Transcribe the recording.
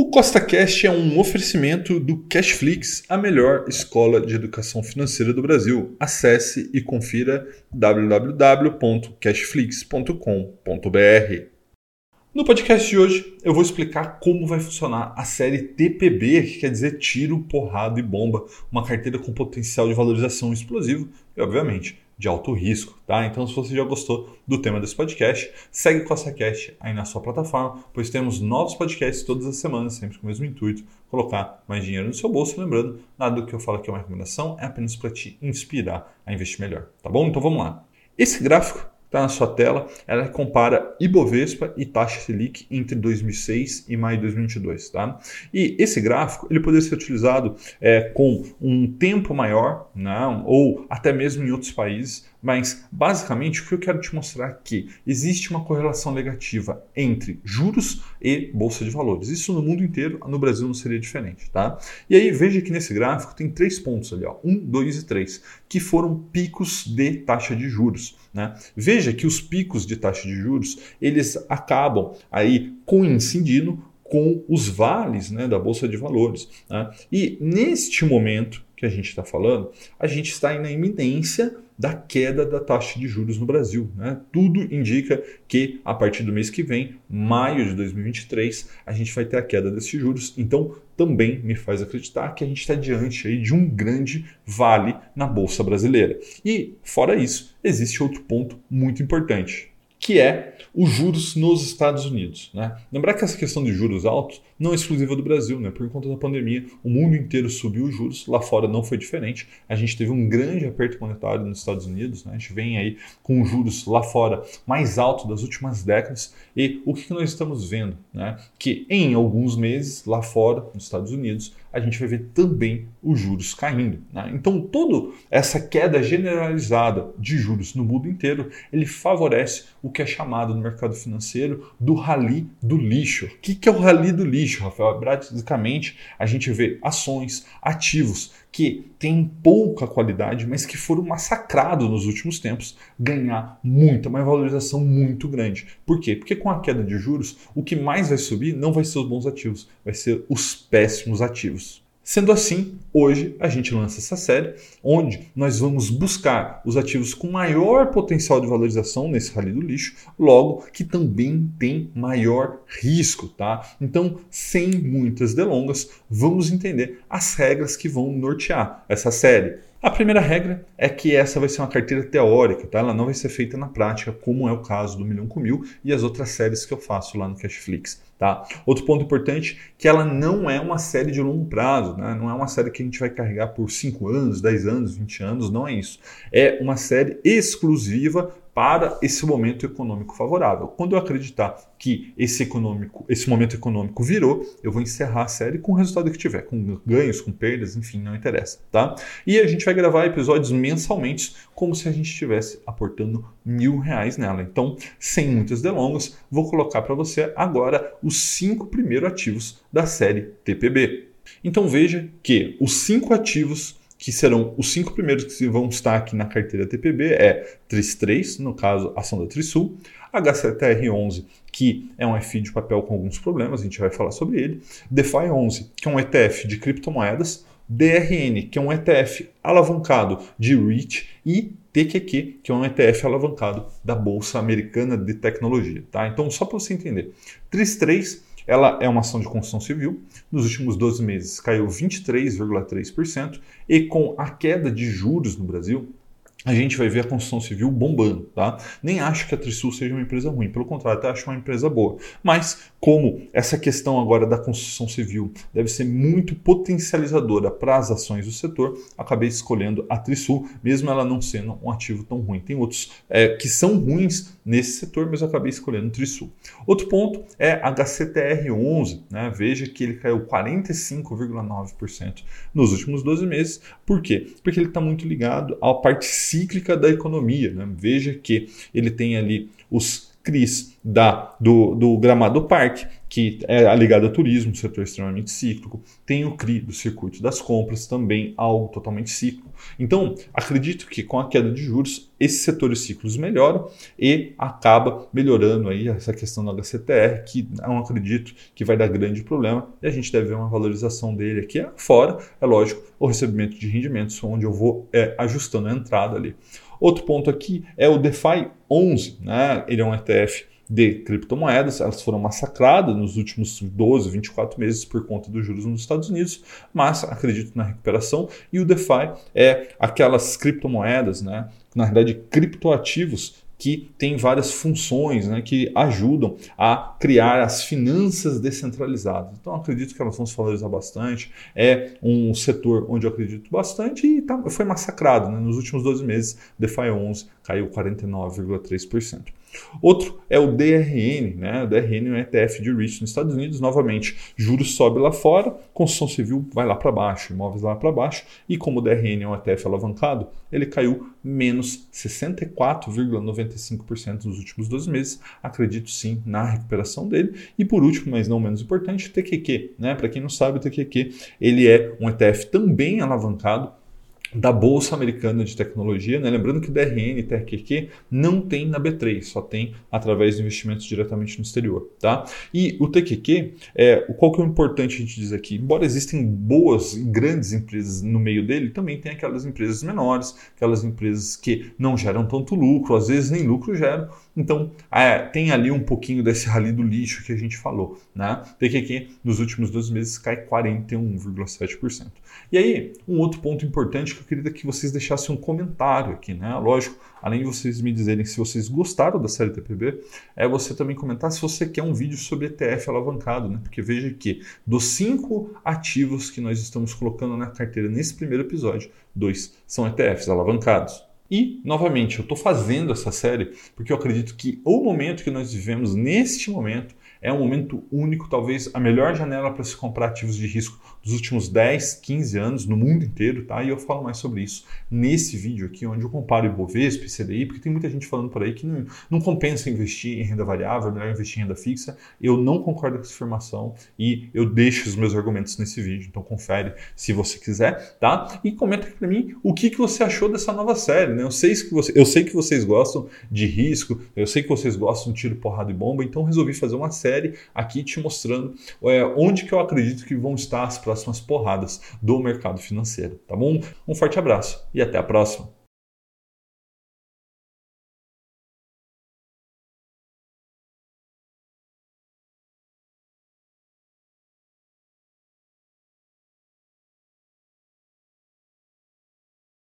O CostaCast é um oferecimento do Cashflix, a melhor escola de educação financeira do Brasil. Acesse e confira www.cashflix.com.br. No podcast de hoje, eu vou explicar como vai funcionar a série TPB, que quer dizer tiro, porrada e bomba, uma carteira com potencial de valorização explosivo e, obviamente, de alto risco, tá? Então, se você já gostou do tema desse podcast, segue com essa cast aí na sua plataforma, pois temos novos podcasts todas as semanas, sempre com o mesmo intuito, colocar mais dinheiro no seu bolso. Lembrando, nada do que eu falo aqui é uma recomendação, é apenas para te inspirar a investir melhor, tá bom? Então vamos lá. Esse gráfico está na sua tela, ela compara Ibovespa e taxa Selic entre 2006 e maio de 2022. Tá? E esse gráfico ele poderia ser utilizado é, com um tempo maior, não, né, ou até mesmo em outros países, mas basicamente o que eu quero te mostrar aqui, existe uma correlação negativa entre juros e bolsa de valores. Isso no mundo inteiro, no Brasil não seria diferente, tá? E aí veja que nesse gráfico tem três pontos ali, ó, um, dois e três, que foram picos de taxa de juros, né? Veja que os picos de taxa de juros eles acabam aí coincidindo com os vales né, da Bolsa de Valores. Né? E neste momento que a gente está falando, a gente está na iminência da queda da taxa de juros no Brasil. Né? Tudo indica que a partir do mês que vem, maio de 2023, a gente vai ter a queda desses juros. Então, também me faz acreditar que a gente está diante aí de um grande vale na Bolsa Brasileira. E, fora isso, existe outro ponto muito importante que é os juros nos Estados Unidos. Né? Lembrar que essa questão de juros altos não é exclusiva do Brasil, né? por conta da pandemia, o mundo inteiro subiu os juros, lá fora não foi diferente. A gente teve um grande aperto monetário nos Estados Unidos, né? a gente vem aí com juros lá fora mais altos das últimas décadas. E o que, que nós estamos vendo? Né? Que em alguns meses, lá fora, nos Estados Unidos, a gente vai ver também os juros caindo. Né? Então, toda essa queda generalizada de juros no mundo inteiro, ele favorece o que é chamado no mercado financeiro do rally do lixo. O que é o rally do lixo, Rafael? Basicamente, a gente vê ações, ativos que têm pouca qualidade, mas que foram massacrados nos últimos tempos, ganhar muita, mais valorização muito grande. Por quê? Porque com a queda de juros, o que mais vai subir não vai ser os bons ativos, vai ser os péssimos ativos. Sendo assim, hoje a gente lança essa série onde nós vamos buscar os ativos com maior potencial de valorização nesse rally do lixo, logo que também tem maior risco, tá? Então, sem muitas delongas, vamos entender as regras que vão nortear essa série. A primeira regra é que essa vai ser uma carteira teórica, tá? ela não vai ser feita na prática, como é o caso do Milhão com Mil e as outras séries que eu faço lá no Cashflix. Tá? Outro ponto importante que ela não é uma série de longo prazo, né? não é uma série que a gente vai carregar por 5 anos, 10 anos, 20 anos, não é isso. É uma série exclusiva para esse momento econômico favorável. Quando eu acreditar que esse, econômico, esse momento econômico virou, eu vou encerrar a série com o resultado que tiver, com ganhos, com perdas, enfim, não interessa, tá? E a gente vai gravar episódios mensalmente, como se a gente estivesse aportando mil reais nela. Então, sem muitas delongas, vou colocar para você agora os cinco primeiros ativos da série TPB. Então veja que os cinco ativos que serão os cinco primeiros que vão estar aqui na carteira TPB é TRIS3, no caso, ação da Trisul, HCTR11, que é um FI de papel com alguns problemas, a gente vai falar sobre ele, DeFi 11, que é um ETF de criptomoedas, DRN, que é um ETF alavancado de REIT e TQQ, que é um ETF alavancado da Bolsa Americana de Tecnologia. Tá? Então, só para você entender, TRIS3 ela é uma ação de construção civil. Nos últimos 12 meses caiu 23,3% e com a queda de juros no Brasil, a gente vai ver a construção civil bombando, tá? Nem acho que a Trisul seja uma empresa ruim, pelo contrário, até acho uma empresa boa. Mas como essa questão agora da construção civil deve ser muito potencializadora para as ações do setor, acabei escolhendo a Trisul, mesmo ela não sendo um ativo tão ruim. Tem outros é, que são ruins nesse setor, mas acabei escolhendo a Trisul. Outro ponto é HCTR11, né? Veja que ele caiu 45,9% nos últimos 12 meses. Por quê? Porque ele está muito ligado à parte cíclica da economia. Né? Veja que ele tem ali os CRIs da, do, do Gramado Parque, que é ligado ao turismo, setor extremamente cíclico. Tem o CRI, do circuito das compras, também algo totalmente cíclico. Então, acredito que com a queda de juros, esses setores ciclos melhoram e acaba melhorando aí essa questão do HCTR, que não acredito que vai dar grande problema, e a gente deve ver uma valorização dele aqui fora, é lógico, o recebimento de rendimentos, onde eu vou é, ajustando a entrada ali. Outro ponto aqui é o DeFi 11, né? ele é um ETF de criptomoedas, elas foram massacradas nos últimos 12, 24 meses por conta dos juros nos Estados Unidos, mas acredito na recuperação. E o DeFi é aquelas criptomoedas, né? na realidade, criptoativos que tem várias funções né, que ajudam a criar as finanças descentralizadas. Então, acredito que elas vão se valorizar bastante. É um setor onde eu acredito bastante e tá, foi massacrado. Né? Nos últimos 12 meses, DeFi 11 caiu 49,3%. Outro é o DRN, né? O DRN é um ETF de REIT nos Estados Unidos. Novamente, juros sobe lá fora, construção civil vai lá para baixo, imóveis lá para baixo. E como o DRN é um ETF alavancado, ele caiu menos 64,95% nos últimos 12 meses. Acredito sim na recuperação dele. E por último, mas não menos importante, o TQQ. Né? Para quem não sabe, o TQQ ele é um ETF também alavancado da Bolsa Americana de Tecnologia, né? lembrando que DRN e TRQQ não tem na B3, só tem através de investimentos diretamente no exterior. Tá? E o TQQ, é, qual que é o importante a gente dizer aqui? Embora existem boas e grandes empresas no meio dele, também tem aquelas empresas menores, aquelas empresas que não geram tanto lucro, às vezes nem lucro geram, então, é, tem ali um pouquinho desse rali do lixo que a gente falou. Né? TQQ nos últimos dois meses cai 41,7%. E aí, um outro ponto importante eu queria que vocês deixassem um comentário aqui. Né? Lógico, além de vocês me dizerem se vocês gostaram da série TPB, é você também comentar se você quer um vídeo sobre ETF alavancado. Né? Porque veja que dos cinco ativos que nós estamos colocando na carteira nesse primeiro episódio, dois são ETFs alavancados. E, novamente, eu estou fazendo essa série porque eu acredito que o momento que nós vivemos neste momento é um momento único, talvez a melhor janela para se comprar ativos de risco dos últimos 10, 15 anos no mundo inteiro, tá? E eu falo mais sobre isso nesse vídeo aqui, onde eu comparo Ibovespa e CDI, porque tem muita gente falando por aí que não, não compensa investir em renda variável, é melhor investir em renda fixa. Eu não concordo com essa afirmação e eu deixo os meus argumentos nesse vídeo, então confere se você quiser, tá? E comenta aqui para mim o que, que você achou dessa nova série, né? Eu sei, que você, eu sei que vocês gostam de risco, eu sei que vocês gostam de tiro, porrada e bomba, então resolvi fazer uma série série aqui te mostrando é, onde que eu acredito que vão estar as próximas porradas do mercado financeiro, tá bom? Um forte abraço e até a próxima.